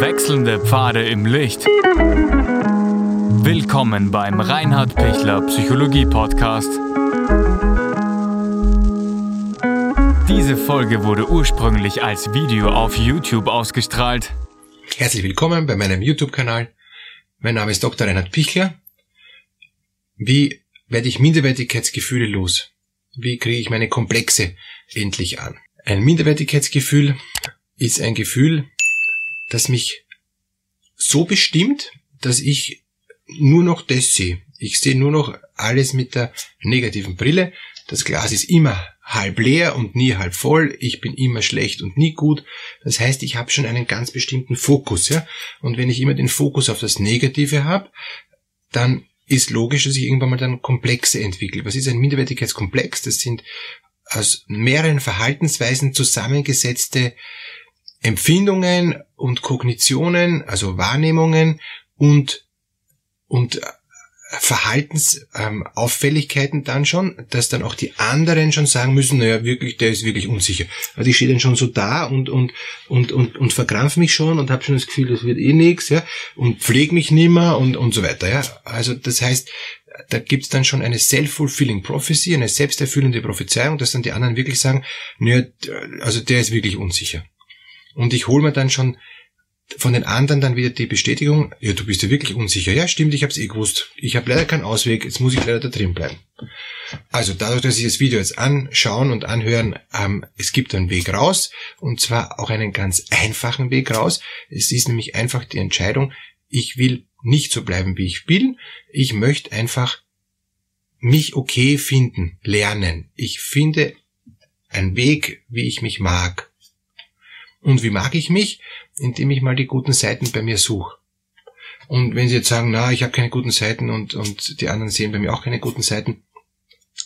Wechselnde Pfade im Licht. Willkommen beim Reinhard Pichler Psychologie Podcast. Diese Folge wurde ursprünglich als Video auf YouTube ausgestrahlt. Herzlich willkommen bei meinem YouTube-Kanal. Mein Name ist Dr. Reinhard Pichler. Wie werde ich Minderwertigkeitsgefühle los? Wie kriege ich meine Komplexe endlich an? Ein Minderwertigkeitsgefühl ist ein Gefühl, das mich so bestimmt, dass ich nur noch das sehe. Ich sehe nur noch alles mit der negativen Brille. Das Glas ist immer halb leer und nie halb voll. Ich bin immer schlecht und nie gut. Das heißt, ich habe schon einen ganz bestimmten Fokus. Ja? Und wenn ich immer den Fokus auf das Negative habe, dann ist logisch, dass ich irgendwann mal dann Komplexe entwickle. Was ist ein Minderwertigkeitskomplex? Das sind aus mehreren Verhaltensweisen zusammengesetzte Empfindungen und Kognitionen, also Wahrnehmungen und, und Verhaltensauffälligkeiten ähm, dann schon, dass dann auch die anderen schon sagen müssen, naja, wirklich, der ist wirklich unsicher. Also ich stehe dann schon so da und, und, und, und, und verkrampf mich schon und habe schon das Gefühl, das wird eh nix, ja, und pflege mich nimmer und, und so weiter, ja. Also das heißt, da gibt's dann schon eine self-fulfilling prophecy, eine selbsterfüllende Prophezeiung, dass dann die anderen wirklich sagen, naja, also der ist wirklich unsicher. Und ich hole mir dann schon von den anderen dann wieder die Bestätigung, ja, du bist ja wirklich unsicher. Ja, stimmt, ich habe es eh gewusst. Ich habe leider keinen Ausweg, jetzt muss ich leider da drin bleiben. Also dadurch, dass Sie das Video jetzt anschauen und anhören, ähm, es gibt einen Weg raus und zwar auch einen ganz einfachen Weg raus. Es ist nämlich einfach die Entscheidung, ich will nicht so bleiben, wie ich bin. Ich möchte einfach mich okay finden, lernen. Ich finde einen Weg, wie ich mich mag. Und wie mag ich mich? Indem ich mal die guten Seiten bei mir suche. Und wenn Sie jetzt sagen, na, ich habe keine guten Seiten und, und die anderen sehen bei mir auch keine guten Seiten,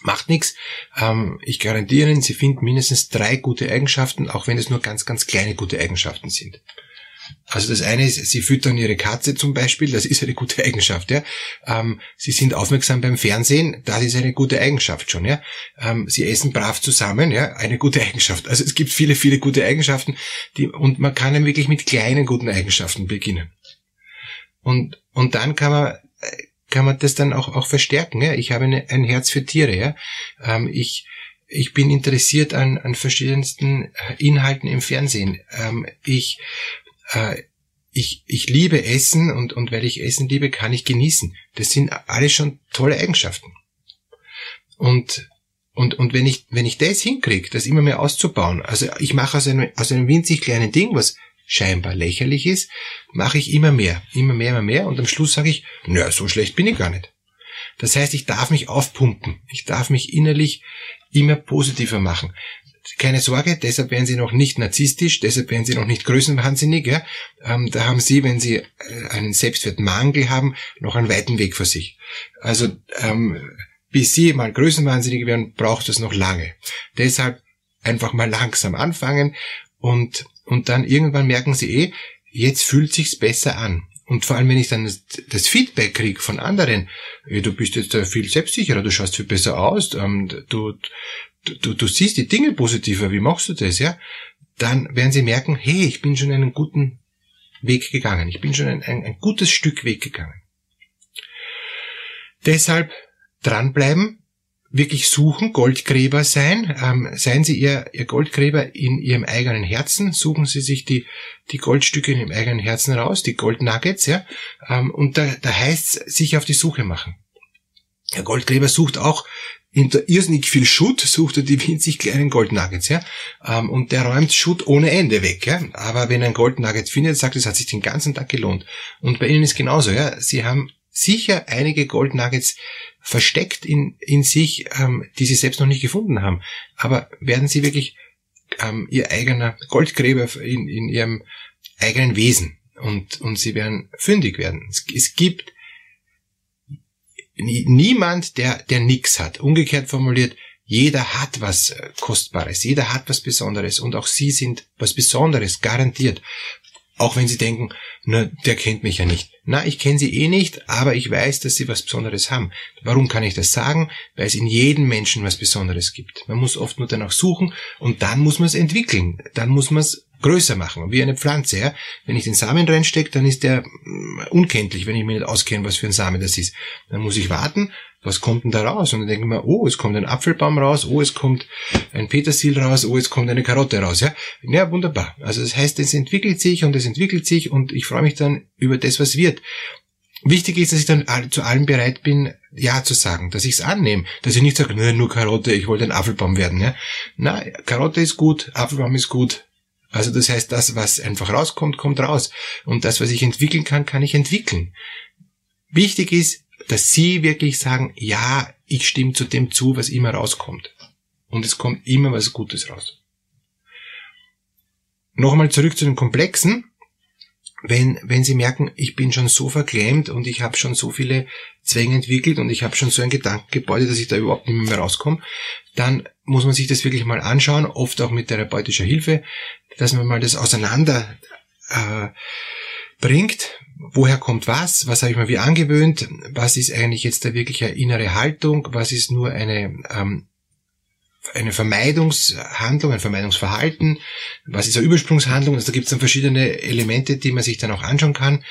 macht nichts. Ähm, ich garantiere Ihnen, Sie finden mindestens drei gute Eigenschaften, auch wenn es nur ganz, ganz kleine gute Eigenschaften sind. Also das eine ist, sie füttern ihre Katze zum Beispiel, das ist eine gute Eigenschaft, ja. Ähm, sie sind aufmerksam beim Fernsehen, das ist eine gute Eigenschaft schon, ja. Ähm, sie essen brav zusammen, ja, eine gute Eigenschaft. Also es gibt viele, viele gute Eigenschaften, die, und man kann dann wirklich mit kleinen guten Eigenschaften beginnen. Und, und dann kann man, kann man das dann auch, auch verstärken, ja. Ich habe eine, ein Herz für Tiere, ja. Ähm, ich, ich bin interessiert an, an verschiedensten Inhalten im Fernsehen. Ähm, ich äh, ich, ich liebe Essen und, und weil ich Essen liebe, kann ich genießen. Das sind alles schon tolle Eigenschaften. Und, und, und wenn ich, wenn ich das hinkriege, das immer mehr auszubauen, also ich mache aus einem, aus einem winzig kleinen Ding, was scheinbar lächerlich ist, mache ich immer mehr, immer mehr, immer mehr und am Schluss sage ich, naja, so schlecht bin ich gar nicht. Das heißt, ich darf mich aufpumpen. Ich darf mich innerlich immer positiver machen keine Sorge, deshalb werden Sie noch nicht narzisstisch, deshalb werden Sie noch nicht größenwahnsinnig. Ja? Ähm, da haben Sie, wenn Sie äh, einen Selbstwertmangel haben, noch einen weiten Weg vor sich. Also ähm, bis Sie mal größenwahnsinnig werden, braucht es noch lange. Deshalb einfach mal langsam anfangen und, und dann irgendwann merken Sie eh, jetzt fühlt sich's besser an. Und vor allem, wenn ich dann das, das Feedback kriege von anderen, du bist jetzt viel selbstsicherer, du schaust viel besser aus, ähm, du, du, du siehst die Dinge positiver, wie machst du das, ja? Dann werden sie merken, hey, ich bin schon einen guten Weg gegangen. Ich bin schon ein, ein, ein gutes Stück Weg gegangen. Deshalb dranbleiben, wirklich suchen, Goldgräber sein. Ähm, seien Sie Ihr, Ihr Goldgräber in Ihrem eigenen Herzen. Suchen Sie sich die, die Goldstücke in Ihrem eigenen Herzen raus, die Goldnuggets, ja. Ähm, und da, da heißt es, sich auf die Suche machen. Der Goldgräber sucht auch hinter irrsinnig viel Schutt sucht er die winzig kleinen Goldnuggets, ja. Ähm, und der räumt Schutt ohne Ende weg, ja. Aber wenn er ein Goldnugget findet, sagt, es hat sich den ganzen Tag gelohnt. Und bei Ihnen ist genauso, ja. Sie haben sicher einige Goldnuggets versteckt in, in sich, ähm, die Sie selbst noch nicht gefunden haben. Aber werden Sie wirklich ähm, Ihr eigener Goldgräber in, in Ihrem eigenen Wesen und, und Sie werden fündig werden. Es, es gibt niemand, der, der nix hat. Umgekehrt formuliert, jeder hat was äh, Kostbares, jeder hat was Besonderes und auch Sie sind was Besonderes, garantiert. Auch wenn Sie denken, na, der kennt mich ja nicht. Na, ich kenne Sie eh nicht, aber ich weiß, dass Sie was Besonderes haben. Warum kann ich das sagen? Weil es in jedem Menschen was Besonderes gibt. Man muss oft nur danach suchen und dann muss man es entwickeln. Dann muss man es größer machen, wie eine Pflanze. Ja? Wenn ich den Samen reinstecke, dann ist der mm, unkenntlich, wenn ich mir nicht auskenne, was für ein Samen das ist. Dann muss ich warten, was kommt denn da raus? Und dann denke ich mir, oh, es kommt ein Apfelbaum raus, oh, es kommt ein Petersil raus, oh, es kommt eine Karotte raus. Ja, ja wunderbar. Also das heißt, es entwickelt sich und es entwickelt sich und ich freue mich dann über das, was wird. Wichtig ist, dass ich dann zu allem bereit bin, Ja zu sagen, dass ich es annehme, dass ich nicht sage, nur Karotte, ich wollte ein Apfelbaum werden. Ja? Na, Karotte ist gut, Apfelbaum ist gut, also das heißt, das, was einfach rauskommt, kommt raus. Und das, was ich entwickeln kann, kann ich entwickeln. Wichtig ist, dass Sie wirklich sagen, ja, ich stimme zu dem zu, was immer rauskommt. Und es kommt immer was Gutes raus. Nochmal zurück zu den Komplexen. Wenn, wenn Sie merken, ich bin schon so verklemmt und ich habe schon so viele Zwänge entwickelt und ich habe schon so ein Gedankengebäude, dass ich da überhaupt nicht mehr rauskomme, dann muss man sich das wirklich mal anschauen, oft auch mit therapeutischer Hilfe, dass man mal das auseinander äh, bringt. Woher kommt was? Was habe ich mir wie angewöhnt? Was ist eigentlich jetzt da wirklich eine innere Haltung? Was ist nur eine, ähm, eine Vermeidungshandlung, ein Vermeidungsverhalten? Was ist eine Übersprungshandlung? Also da gibt es dann verschiedene Elemente, die man sich dann auch anschauen kann.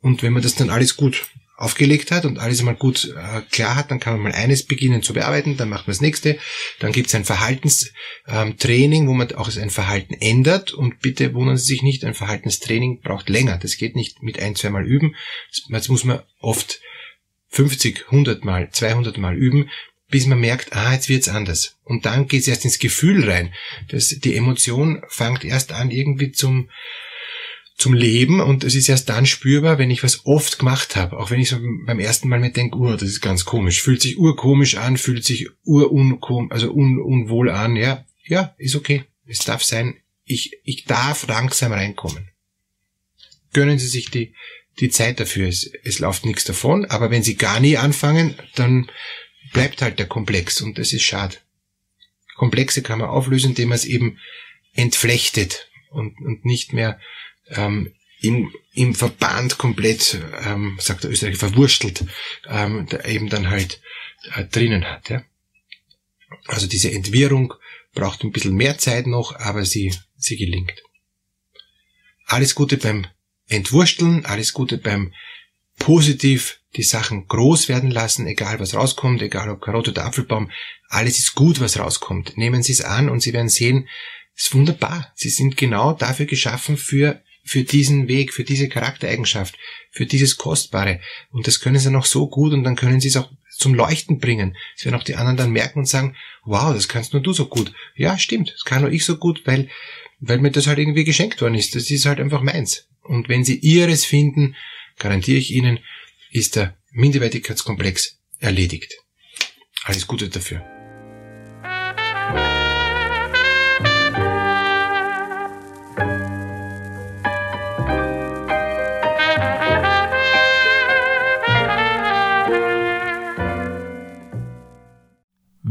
Und wenn man das dann alles gut aufgelegt hat und alles mal gut äh, klar hat, dann kann man mal eines beginnen zu bearbeiten, dann macht man das nächste, dann gibt es ein Verhaltenstraining, ähm, wo man auch ein Verhalten ändert und bitte wundern Sie sich nicht, ein Verhaltenstraining braucht länger, das geht nicht mit ein, zwei Mal üben, jetzt muss man oft 50, 100 Mal, 200 Mal üben, bis man merkt, ah, jetzt wird's anders. Und dann geht's erst ins Gefühl rein. Das, die Emotion fängt erst an, irgendwie zum, zum Leben und es ist erst dann spürbar, wenn ich was oft gemacht habe. Auch wenn ich so beim ersten Mal mir denke, uh, das ist ganz komisch, fühlt sich urkomisch an, fühlt sich urunkom, also un, unwohl an, ja, ja, ist okay. Es darf sein, ich, ich darf langsam reinkommen. Gönnen Sie sich die, die Zeit dafür. Es, es läuft nichts davon, aber wenn Sie gar nie anfangen, dann bleibt halt der Komplex und das ist schade. Komplexe kann man auflösen, indem man es eben entflechtet und, und nicht mehr ähm, im, im Verband komplett, ähm, sagt der Österreicher, verwurstelt, ähm, da eben dann halt äh, drinnen hat. Ja? Also diese Entwirrung braucht ein bisschen mehr Zeit noch, aber sie, sie gelingt. Alles Gute beim Entwursteln, alles Gute beim positiv die Sachen groß werden lassen, egal was rauskommt, egal ob Karotte oder Apfelbaum, alles ist gut, was rauskommt. Nehmen Sie es an und Sie werden sehen, es ist wunderbar. Sie sind genau dafür geschaffen für für diesen Weg, für diese Charaktereigenschaft, für dieses Kostbare. Und das können sie noch so gut und dann können sie es auch zum Leuchten bringen. Es werden auch die anderen dann merken und sagen, wow, das kannst nur du so gut. Ja, stimmt, das kann nur ich so gut, weil, weil mir das halt irgendwie geschenkt worden ist. Das ist halt einfach meins. Und wenn sie ihres finden, garantiere ich ihnen, ist der Minderwertigkeitskomplex erledigt. Alles Gute dafür.